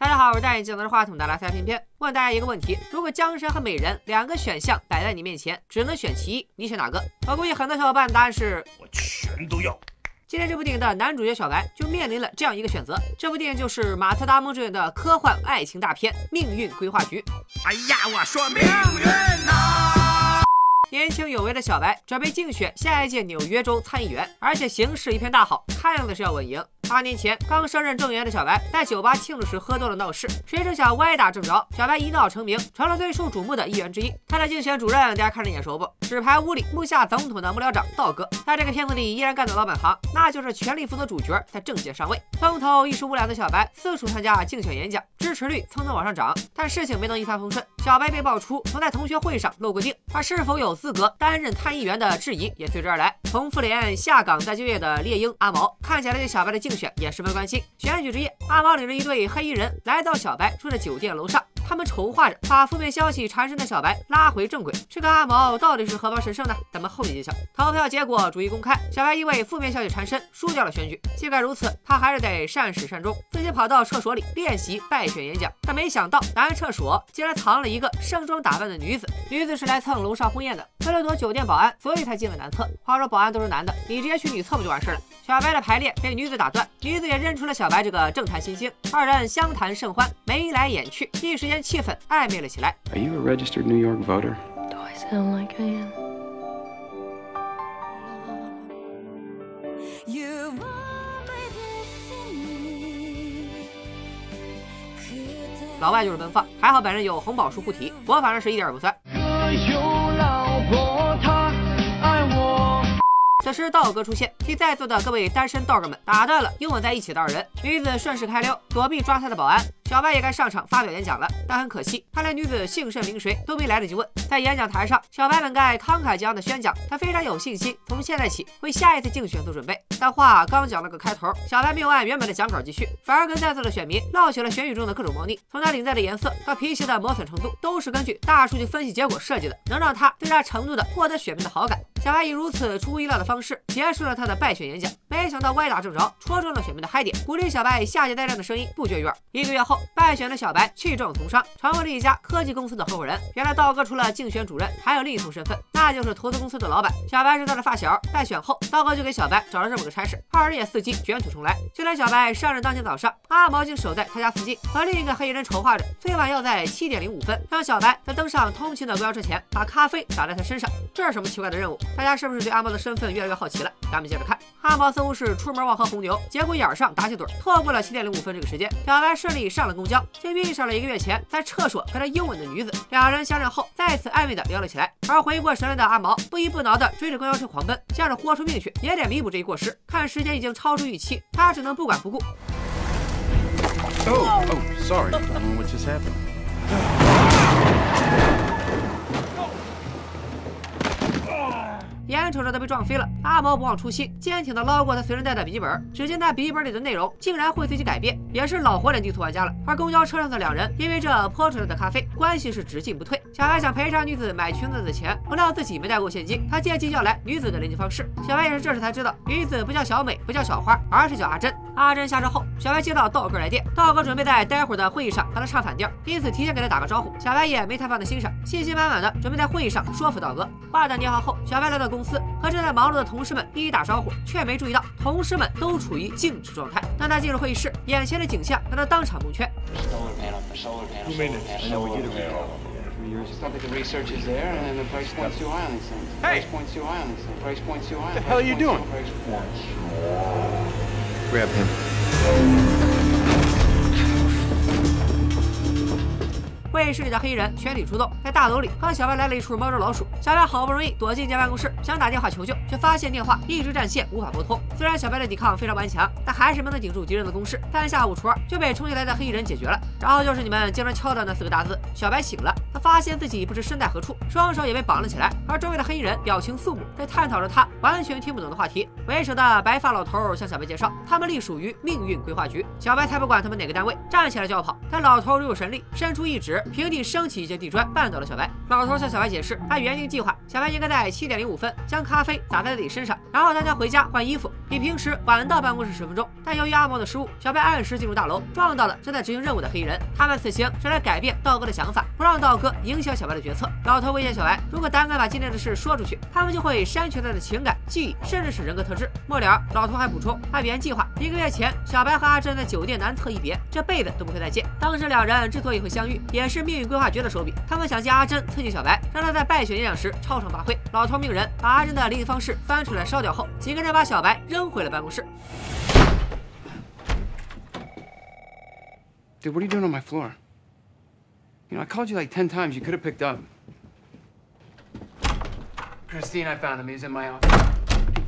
大家好，我是戴眼镜拿着话筒的拉塞偏偏，问大家一个问题：如果江山和美人两个选项摆在你面前，只能选其一，你选哪个？我估计很多小伙伴的答案是我全都要。今天这部电影的男主角小白就面临了这样一个选择。这部电影就是马特·达蒙主演的科幻爱情大片《命运规划局》。哎呀，我说命运呐！年轻有为的小白准备竞选下一届纽约州参议员，而且形势一片大好，看样子是要稳赢。八年前刚升任正员的小白在酒吧庆祝时喝多了闹事，谁成想歪打正着，小白一闹成名，成了最受瞩目的一员之一。他的竞选主任大家看着眼熟不？纸牌屋里木下总统的幕僚长道哥，在这个片子里依然干的老本行，那就是全力辅佐主角在政界上位。风头一时无两的小白四处参加竞选演讲，支持率蹭蹭往上涨。但事情没能一帆风顺，小白被爆出曾在同学会上露过腚，他是否有资格担任参议员的质疑也随之而来。从妇联下岗再就业的猎鹰阿毛，看起来对小白的竞选也十分关心。选举之夜，阿毛领着一队黑衣人来到小白住的酒店楼上。他们筹划着把负面消息缠身的小白拉回正轨。这个阿毛到底是何方神圣呢？咱们后面揭晓。投票结果逐一公开，小白因为负面消息缠身输掉了选举。尽管如此，他还是得善始善终，自己跑到厕所里练习败选演讲。但没想到男厕所竟然藏了一个盛装打扮的女子。女子是来蹭楼上婚宴的，为了躲酒店保安，所以才进了男厕。话说保安都是男的，你直接去女厕不就完事了？小白的排练被女子打断，女子也认出了小白这个政坛新星，二人相谈甚欢，眉来眼去，一时间气氛暧昧了起来。Are you a registered New York voter? Do I sound like I am? 老外就是奔放，还好本人有红宝书护体，我反正是一点也不酸。此时道哥出现，替在座的各位单身道哥们打断了拥吻在一起的二人。女子顺势开溜，躲避抓他的保安。小白也该上场发表演讲了，但很可惜，他连女子姓甚名谁都没来得及问。在演讲台上，小白本该慷慨激昂的宣讲，他非常有信心，从现在起为下一次竞选做准备。但话刚讲了个开头，小白没有按原本的讲稿继续，反而跟在座的选民唠起了选举中的各种猫腻，从他领带的颜色到皮鞋的磨损程度，都是根据大数据分析结果设计的，能让他最大程度的获得选民的好感。小白以如此出乎意料的方式结束了他的败选演讲，没想到歪打正着，戳中了选民的嗨点，鼓励小白下届再战的声音不绝于耳。一个月后，败选的小白弃壮从商，成为了一家科技公司的合伙人。原来道哥除了竞选主任，还有另一重身份，那就是投资公司的老板。小白是他的发小，败选后，道哥就给小白找了这么个差事，二人也伺机卷土重来。就连小白上任当天早上，阿毛竟守在他家附近，和另一个黑衣人筹划着，最晚要在七点零五分，让小白在登上通勤的公交车前，把咖啡洒在他身上。这是什么奇怪的任务？大家是不是对阿毛的身份越来越好奇了？咱们接着看，阿毛似乎是出门忘喝红牛，结果眼上打起盹，错过了七点零五分这个时间。小白顺利上了公交，竟遇上了一个月前在厕所跟他拥吻的女子。两人相认后，再次暧昧的聊了起来。而回过神来的阿毛不依不挠的追着公交车狂奔，想着豁出命去也得弥补这一过失。看时间已经超出预期，他只能不管不顾。Oh, oh, sorry. Don't know what just happened. 眼瞅着他被撞飞了，阿毛不忘初心，坚挺的捞过他随身带的笔记本。只见那笔记本里的内容竟然会随机改变，也是老活脸地图玩家了。而公交车上的两人因为这泼出来的咖啡，关系是只进不退。小白想赔偿女子买裙子的钱，不料自己没带够现金，他借机要来女子的联系方式。小白也是这时才知道，女子不叫小美，不叫小花，而是叫阿珍。阿珍下车后，小白接到道哥来电，道哥准备在待会儿的会议上和他唱反调，因此提前给他打个招呼。小白也没太放在心上，信心满满的准备在会议上说服道哥。挂断电话后，小白来到公司，和正在忙碌的同事们一一打招呼，却没注意到同事们都处于静止状态。当他进入会议室，眼前的景象让他当场蒙圈。Solar panel for solar panel. Who made solar it? panel, I know we solar did a panel. recall three years It's ago. not like the research is there and the price point's too high on these things. The Hey! Price point's too high on these things. Price point's too high. the hell are you Price doing? point's too- price- Grab him. 会议室里的黑衣人全体出动，在大楼里和小白来了一出猫捉老鼠。小白好不容易躲进一间办公室，想打电话求救，却发现电话一直占线，无法拨通。虽然小白的抵抗非常顽强，但还是没能顶住敌人的攻势。三下五除二就被冲进来的黑衣人解决了。然后就是你们经常敲的那四个大字：小白醒了。他发现自己不知身在何处，双手也被绑了起来。而周围的黑衣人表情肃穆，在探讨着他完全听不懂的话题。为首的白发老头向小白介绍，他们隶属于命运规划局。小白才不管他们哪个单位，站起来就要跑。但老头如有神力，伸出一指，平地升起一截地砖绊倒了小白。老头向小白解释，按原定计划，小白应该在七点零五分将咖啡洒在自己身上，然后他将回家换衣服，比平时晚到办公室十分钟。但由于阿毛的失误，小白按时进入大楼，撞到了正在执行任务的黑衣人。他们此行是来改变道哥的想法，不让道哥影响小白的决策。老头威胁小白，如果胆敢把今天的事说出去，他们就会删去他的情感、记忆，甚至是人格特质。末了，老头还补充，按原计划，一个月前小白和阿珍在酒店南侧一别，这辈子都不会再见。当时两人之所以会相遇，也是命运规划局的手笔。他们想借阿珍刺激小白，让他在败选演讲时超常发挥。老头命人把阿珍的联系方式翻出来烧掉后，几个人把小白扔回了办公室。Dude, what are you doing on my floor? You know, I called you like ten times. You could have picked up. Christine, I found him. He's in my office.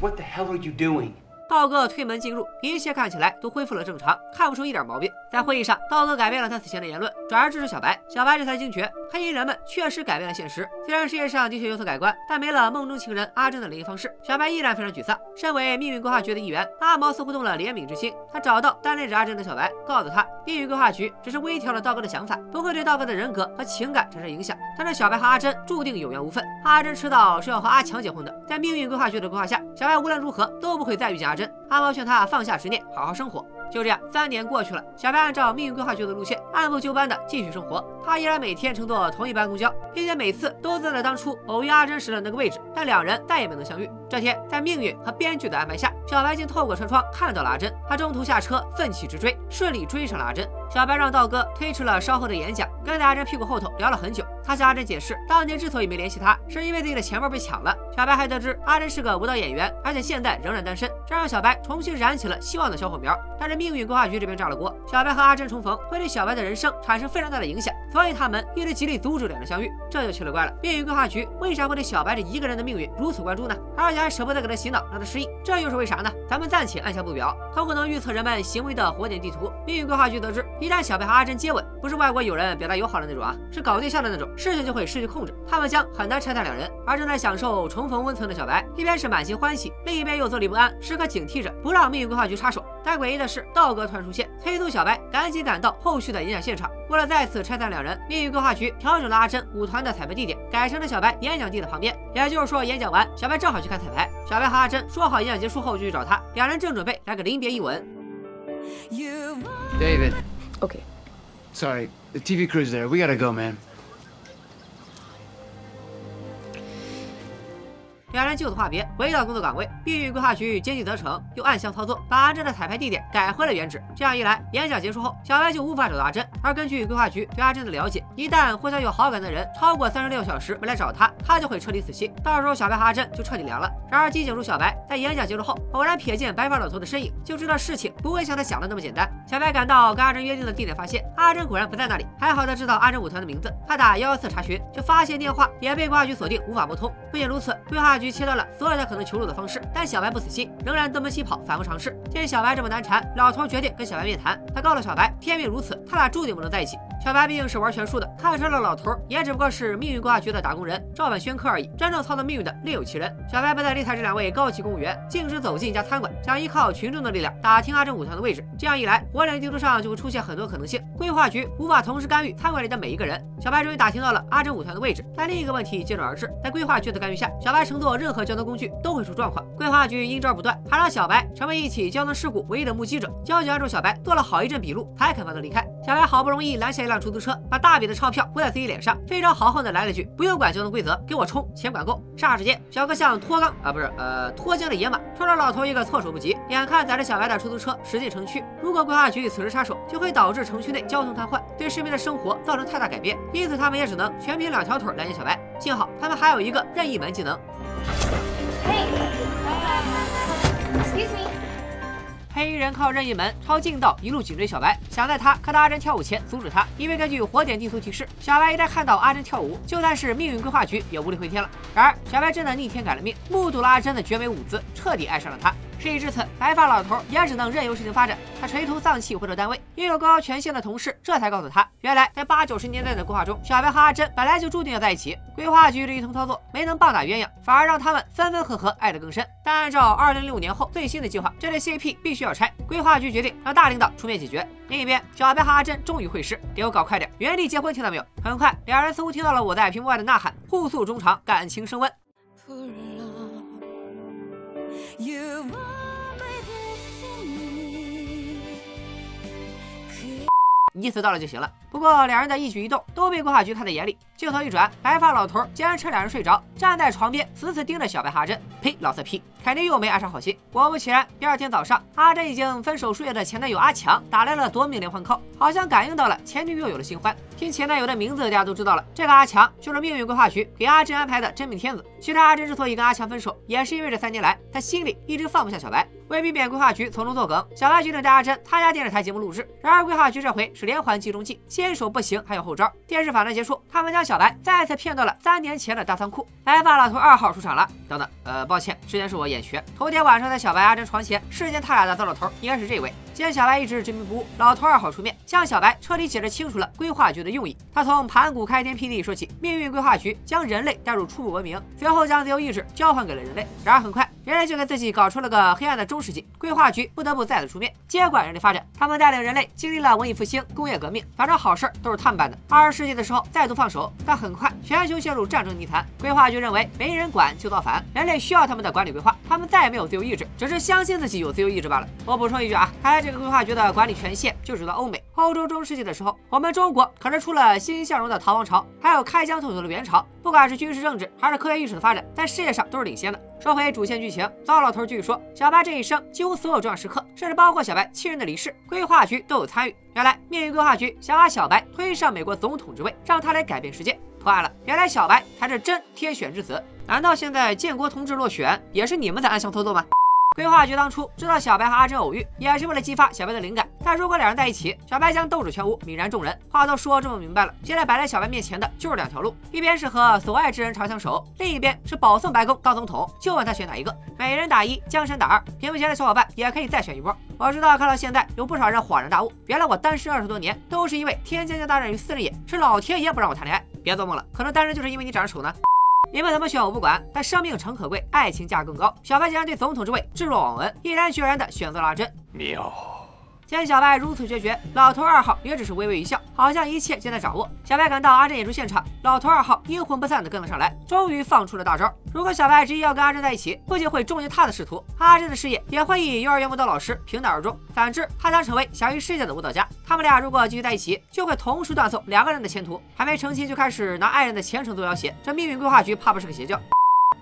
What the hell are you doing? 道哥推门进入，一切看起来都恢复了正常，看不出一点毛病。在会议上，道哥改变了他此前的言论，转而支持小白。小白这才惊觉，黑衣人们确实改变了现实。虽然世界上的确有所改观，但没了梦中情人阿珍的联系方式，小白依然非常沮丧。身为命运规划局的一员，阿毛似乎动了怜悯之心。他找到单恋着阿珍的小白，告诉他，命运规划局只是微调了道哥的想法，不会对道哥的人格和情感产生影响。但是小白和阿珍注定有缘无分。阿珍迟早是要和阿强结婚的，在命运规划局的规划下，小白无论如何都不会再遇见阿珍。阿毛劝他。放下执念，好好生活。就这样，三年过去了，小白按照命运规划局的路线，按部就班的继续生活。他依然每天乘坐同一班公交，并且每次都坐在当初偶遇阿珍时的那个位置，但两人再也没能相遇。这天，在命运和编剧的安排下，小白竟透过车窗看到了阿珍。他中途下车，奋起直追，顺利追上了阿珍。小白让道哥推迟了稍后的演讲，跟在阿珍屁股后头聊了很久。他向阿珍解释，当年之所以没联系他，是因为自己的钱包被抢了。小白还得知阿珍是个舞蹈演员，而且现在仍然单身，这让小白重新燃起了希望的小火苗。但是命运规划局这边炸了锅，小白和阿珍重逢会对小白的人生产生非常大的影响，所以他们一直极力阻止两人相遇。这就奇了怪了，命运规划局为啥会对小白这一个人的命运如此关注呢？而且还舍不得给他洗脑，让他失忆，这又是为啥呢？咱们暂且按下不表。通过能预测人们行为的火点地图，命运规划局得知，一旦小白和阿珍接吻，不是外国友人表达友好的那种啊，是搞对象的那种，事情就会失去控制，他们将很难拆散两人。而正在享受重逢温存的小白，一边是满心欢喜，另一边又坐立不安，时刻警惕着不让命运规划局插手。但诡异的是，道哥突然出现，催促小白赶紧赶到后续的演讲现场。为了再次拆散两人，命运规划局调整了阿珍舞团的彩排地点，改成了小白演讲地的旁边。也就是说，演讲完，小白正好去看彩排。小白和阿珍说好演讲结束后就去找他，两人正准备来个临别一吻。David. Okay. Sorry, the TV crew's there. We gotta go, man. 两人就此话别，回到工作岗位。命运规划局奸计得逞，又暗箱操作，把阿珍的彩排地点改回了原址。这样一来，演讲结束后，小白就无法找到阿珍。而根据规划局对阿珍的了解，一旦互相有好感的人超过三十六小时没来找他，他就会彻底死心。到时候，小白和阿珍就彻底凉了。然而，机警如小白在演讲结束后，偶然瞥见白发老头的身影，就知道事情不会像他想的那么简单。小白赶到跟阿珍约定的地点，发现阿珍果然不在那里。还好他知道阿珍舞团的名字，他打幺幺四查询，就发现电话也被规划局锁定，无法拨通。不仅如此，规划局切断了所有他可能求助的方式，但小白不死心，仍然东奔西跑，反复尝试。见小白这么难缠，老头决定跟小白面谈。他告诉小白，天命如此，他俩注定不能在一起。小白毕竟是玩权术的，看穿了老头也只不过是命运规划局的打工人，照本宣科而已。真正操纵命运的另有其人。小白不再理睬这两位高级公务员，径直走进一家餐馆，想依靠群众的力量打听阿珍舞团的位置。这样一来，火点地图上就会出现很多可能性，规划局无法同时干预餐馆里的每一个人。小白终于打听到了阿珍舞团的位置，但另一个问题接踵而至，在规划局的干预下，小白乘坐任何交通工具都会出状况。规划局阴招不断，还让小白成为一起交通事故唯一的目击者。交警按住小白，做了好一阵笔录，才肯放他离开。小白好不容易拦下一辆辆出租车，把大笔的钞票拨在自己脸上，非常豪横的来了句：“不用管交通规则，给我冲，钱管够。”霎时间，小哥像脱缰啊，不是呃脱缰的野马，冲着老头一个措手不及。眼看载着小白的出租车驶进城区，如果规划局此时插手，就会导致城区内交通瘫痪，对市民的生活造成太大改变。因此，他们也只能全凭两条腿拦截小白。幸好他们还有一个任意门技能。Hey，Excuse me 黑衣人靠任意门抄近道一路紧追小白，想在他看到阿珍跳舞前阻止他。因为根据火点地图提示，小白一旦看到阿珍跳舞，就算是命运规划局也无力回天了。然而，小白真的逆天改了命，目睹了阿珍的绝美舞姿，彻底爱上了她。事已至此，白发老头也只能任由事情发展。他垂头丧气回到单位，拥有高权限的同事这才告诉他，原来在八九十年代的规划中，小白和阿珍本来就注定要在一起。规划局这一通操作没能棒打鸳鸯，反而让他们分分合合，爱得更深。但按照二零零五年后最新的计划，这对 CP 必须要拆。规划局决定让大领导出面解决。另一边，小白和阿珍终于会师，给我搞快点，原地结婚，听到没有？很快，两人似乎听到了我在屏幕外的呐喊，互诉衷肠，感情升温。意思到了就行了。不过两人的一举一动都被规划局看在眼里。镜头一转，白发老头竟然趁两人睡着，站在床边死死盯着小白和阿珍。呸，老色批，肯定又没安上好心。果不其然，第二天早上，阿珍已经分手数月的前男友阿强打来了夺命连环 call，好像感应到了前女友有了新欢。听前男友的名字，大家都知道了，这个阿强就是命运规划局给阿珍安排的真命天子。其实阿珍之所以跟阿强分手，也是因为这三年来她心里一直放不下小白。为避免规划局从中作梗，小白决定带阿珍参加电视台节目录制。然而规划局这回是连环计中计，先手不行还有后招。电视访谈结束，他们将小白再次骗到了三年前的大仓库。白发老头二号出场了。等等，呃，抱歉，之前是我眼瘸。头天晚上在小白阿珍床前视奸他俩的糟老头应该是这位。见小白一直执迷不悟，老头二号出面向小白彻底解释清楚了规划局的用意。他从盘古开天辟地说起，命运规划局将人类带入初步文明，随后将自由意志交换给了人类。然而很快，人类就给自己搞出了个黑暗的中世纪，规划局不得不再次出面接管人类发展。他们带领人类经历了文艺复兴、工业革命，反正好事都是他们办的。二十世纪的时候再度放手，但很快全球陷入战争泥潭。规划局认为没人管就造反，人类需要他们的管理规划，他们再也没有自由意志，只是相信自己有自由意志罢了。我补充一句啊，看来这个规划局的管理权限就只到欧美、欧洲中世纪的时候，我们中国可是出了欣欣向荣的唐王朝，还有开疆拓土的元朝。不管是军事政治还是科学艺术的发展，在世界上都是领先的。说回主线剧情，糟老头继续说，小白这一生几乎所有重要时刻，甚至包括小白亲人的离世，规划局都有参与。原来命运规划局想把小白推上美国总统之位，让他来改变世界。破案了，原来小白才是真天选之子。难道现在建国同志落选也是你们在暗箱操作吗？规划局当初知道小白和阿珍偶遇，也是为了激发小白的灵感。但如果两人在一起，小白将斗志全无，泯然众人。话都说这么明白了，现在摆在小白面前的就是两条路：一边是和所爱之人长相守，另一边是保送白宫当总统。就问他选哪一个？每人打一，江山打二。屏幕前的小伙伴也可以再选一波。我知道看到现在有不少人恍然大悟，原来我单身二十多年都是因为《天将降大任于斯人也》，是老天爷不让我谈恋爱。别做梦了，可能单身就是因为你长得丑呢。你们怎么选我不管，但生命诚可贵，爱情价更高。小白竟然对总统之位置若罔闻，毅然决然的选择了阿珍。见小白如此决绝，老头二号也只是微微一笑，好像一切尽在掌握。小白赶到阿珍演出现场，老头二号阴魂不散的跟了上来，终于放出了大招。如果小白执意要跟阿珍在一起，不仅会终结他的仕途，阿珍的事业也会以幼儿园舞蹈老师平淡而终。反之，他将成为享誉世界的舞蹈家。他们俩如果继续在一起，就会同时断送两个人的前途。还没成亲就开始拿爱人的前程做要挟，这命运规划局怕不是个邪教？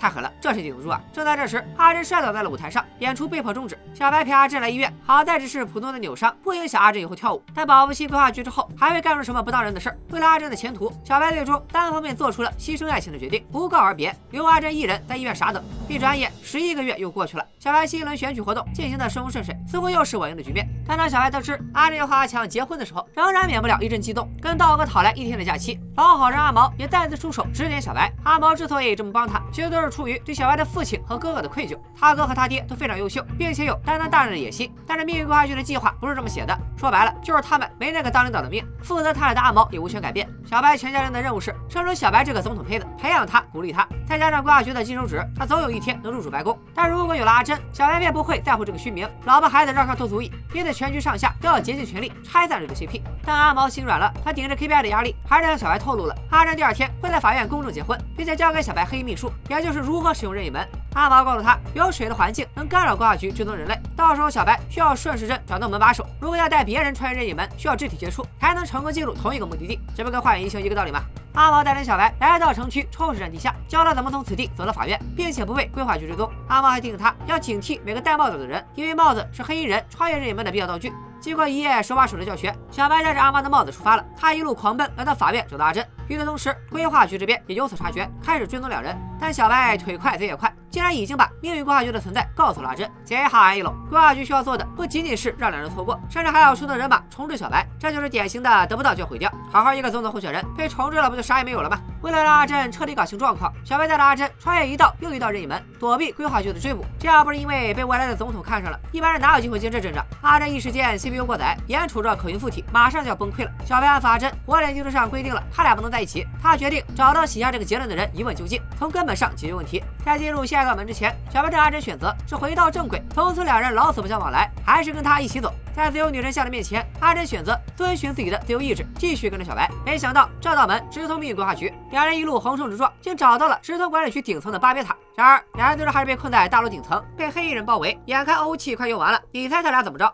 太狠了，这谁顶得住啊？正在这时，阿珍摔倒在了舞台上，演出被迫终止。小白陪阿珍来医院，好在只是普通的扭伤，不影响阿珍以后跳舞。但保不齐规划局之后还会干出什么不当人的事儿。为了阿珍的前途，小白最终单方面做出了牺牲爱情的决定，不告而别，留阿珍一人在医院傻等。一转眼，十一个月又过去了，小白新一轮选举活动进行的顺风顺水，似乎又是稳赢的局面。但当小白得知阿珍要和阿强结婚的时候，仍然免不了一阵激动，跟道哥讨来一天的假期。老好人阿毛也再次出手指点小白。阿毛之所以这么帮他，其实都是出于对小白的父亲和哥哥的愧疚。他哥和他爹都非常优秀，并且有担当大任的野心。但是命运规划局的计划不是这么写的，说白了就是他们没那个当领导的命。负责他俩的阿毛也无权改变。小白全家人的任务是生出小白这个总统胚子，培养他，鼓励他。再加上规划局的金手指，他总有一天能入主白宫。但如果有了阿珍，小白便不会在乎这个虚名，老婆孩子绕上都足矣，因此全局上下都要竭尽全力拆散这个 CP。但阿毛心软了，他顶着 KPI 的压力，还是向小白透露了阿珍第二天会在法院公证结婚，并且交给小白黑秘术，也就是如何使用任意门。阿毛告诉他，有水的环境能干扰规划局追踪人类，到时候小白需要顺时针转动门把手。如果要带别人穿越任意门，需要肢体接触才能成功进入同一个目的地，这不跟换隐形一个道理吗？阿毛带领小白来到城区抽水站地下，教他怎么从此地走到法院，并且不被规划局追踪。阿毛还叮嘱他要警惕每个戴帽子的人，因为帽子是黑衣人穿越任意门的必要道具。经过一夜手把手的教学，小白带着阿毛的帽子出发了。他一路狂奔来到法院找到阿珍。与此同时，规划局这边也有所察觉，开始追踪两人。但小白腿快贼也快，竟然已经把命运规划局的存在告诉了阿珍。这下一楼，规划局需要做的不仅仅是让两人错过，甚至还要出动人马重置小白。这就是典型的得不到就毁掉。好好一个总统候选人，被重置了不就啥也没有了吗？为了让阿珍彻底搞清状况，小白带着阿珍穿越一道又一道任意门，躲避规划局的追捕。这要不是因为被未来的总统看上了，一般人哪有机会接这阵仗？阿珍一时间 CPU 过载，眼瞅着口音附体，马上就要崩溃了。小白安抚阿珍，火脸技术上规定了他俩不能在一起。他决定找到写下这个结论的人一问究竟，从根本上解决问题。在进入下下一道门之前，小白对阿珍选择是回到正轨，从此两人老死不相往来，还是跟他一起走。在自由女神像的面前，阿珍选择遵循自己的自由意志，继续跟着小白。没想到这道门直通命运规划局，两人一路横冲直撞，竟找到了直通管理局顶层的巴别塔。然而，两人最终还是被困在大楼顶层，被黑衣人包围。眼看欧气快用完了，你猜他俩怎么着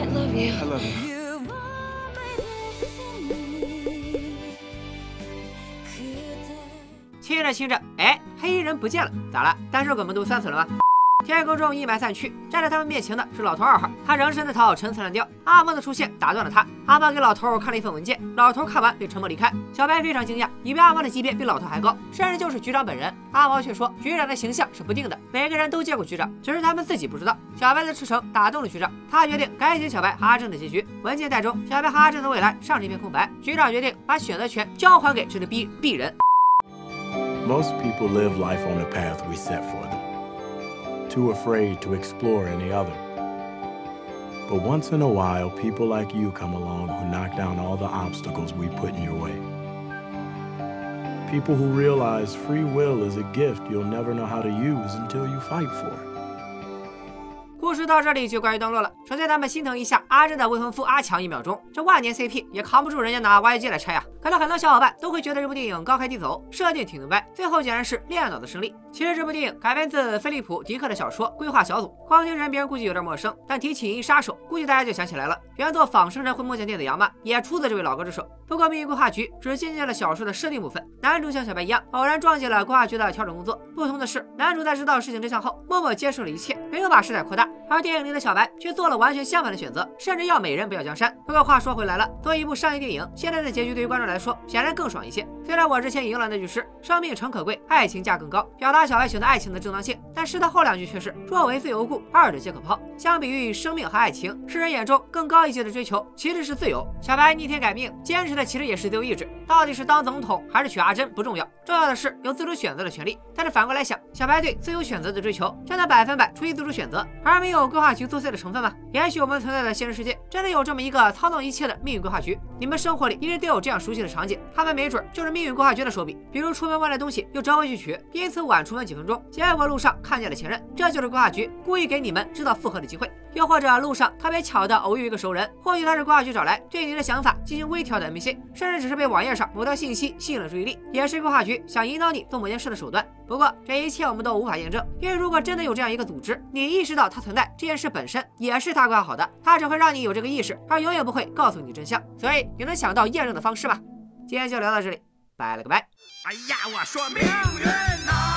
？I love you. I love you. 亲着亲着，哎，黑衣人不见了，咋了？单手狗们都酸死了吗？天空中阴霾散去，站在他们面前的是老头二号，他仍是那套陈词滥调。阿猫的出现打断了他，阿猫给老头看了一份文件，老头看完便沉默离开。小白非常惊讶，以为阿猫的级别比老头还高，甚至就是局长本人。阿毛却说，局长的形象是不定的，每个人都见过局长，只是他们自己不知道。小白的赤诚打动了局长，他决定改写小白和阿正的结局。文件袋中，小白和阿正的未来上是一片空白，局长决定把选择权交还给这个逼鄙人。Most people live life on the path we set for them, too afraid to explore any other. But once in a while, people like you come along who knock down all the obstacles we put in your way. People who realize free will is a gift you'll never know how to use until you fight for it. 故事到这里就告一段落了。首先，咱们心疼一下阿珍的未婚夫阿强一秒钟，这万年 CP 也扛不住人家拿挖掘机来拆啊！ 可能很多小伙伴都会觉得这部电影高开低走，设定挺牛掰，最后竟然是恋爱脑的胜利。其实这部电影改编自菲利普·迪克的小说《规划小组》，光听人名估计有点陌生，但提起《银翼杀手》，估计大家就想起来了。原作《仿生人会梦见电子羊吗》也出自这位老哥之手。不过，命运规划局只借鉴了小说的设定部分，男主像小白一样，偶然撞见了规划局的调整工作。不同的是，男主在知道事情真相后，默默接受了一切，没有把事态扩大。而电影里的小白却做了完全相反的选择，甚至要美人不要江山。不过话说回来了，作为一部商业电影，现在的结局对于观众来说显然更爽一些。虽然我之前引用了那句诗“生命诚可贵，爱情价更高”，表达小白选择爱情的正当性，但诗的后两句却是“若为自由故，二者皆可抛”。相比于生命和爱情，世人眼中更高一阶的追求其实是自由。小白逆天改命，坚持的其实也是自由意志。到底是当总统还是娶阿珍不重要，重要的是有自主选择的权利。但是反过来想，小白对自由选择的追求，真的百分百出于自主选择，而没有规划局作祟的成分吗？也许我们存在的现实世界真的有这么一个操纵一切的命运规划局。你们生活里一定都有这样熟悉的场景，他们没准就是命运规划局的手笔。比如出门忘了东西，又折回去取，因此晚出门几分钟，结果路上看见了前任，这就是规划局故意给你们制造复合的机会。又或者路上特别巧的偶遇一个熟人，或许他是规划局找来对你的想法进行微调的 NPC，甚至只是被网页上某条信息吸引了注意力，也是规划局想引导你做某件事的手段。不过这一切我们都无法验证，因为如果真的有这样一个组织，你意识到它存在，这件事本身也是他规划好的，他只会让你有这个意识，而永远不会告诉你真相。所以你能想到验证的方式吗？今天就聊到这里，拜了个拜。哎呀，我说命运呐、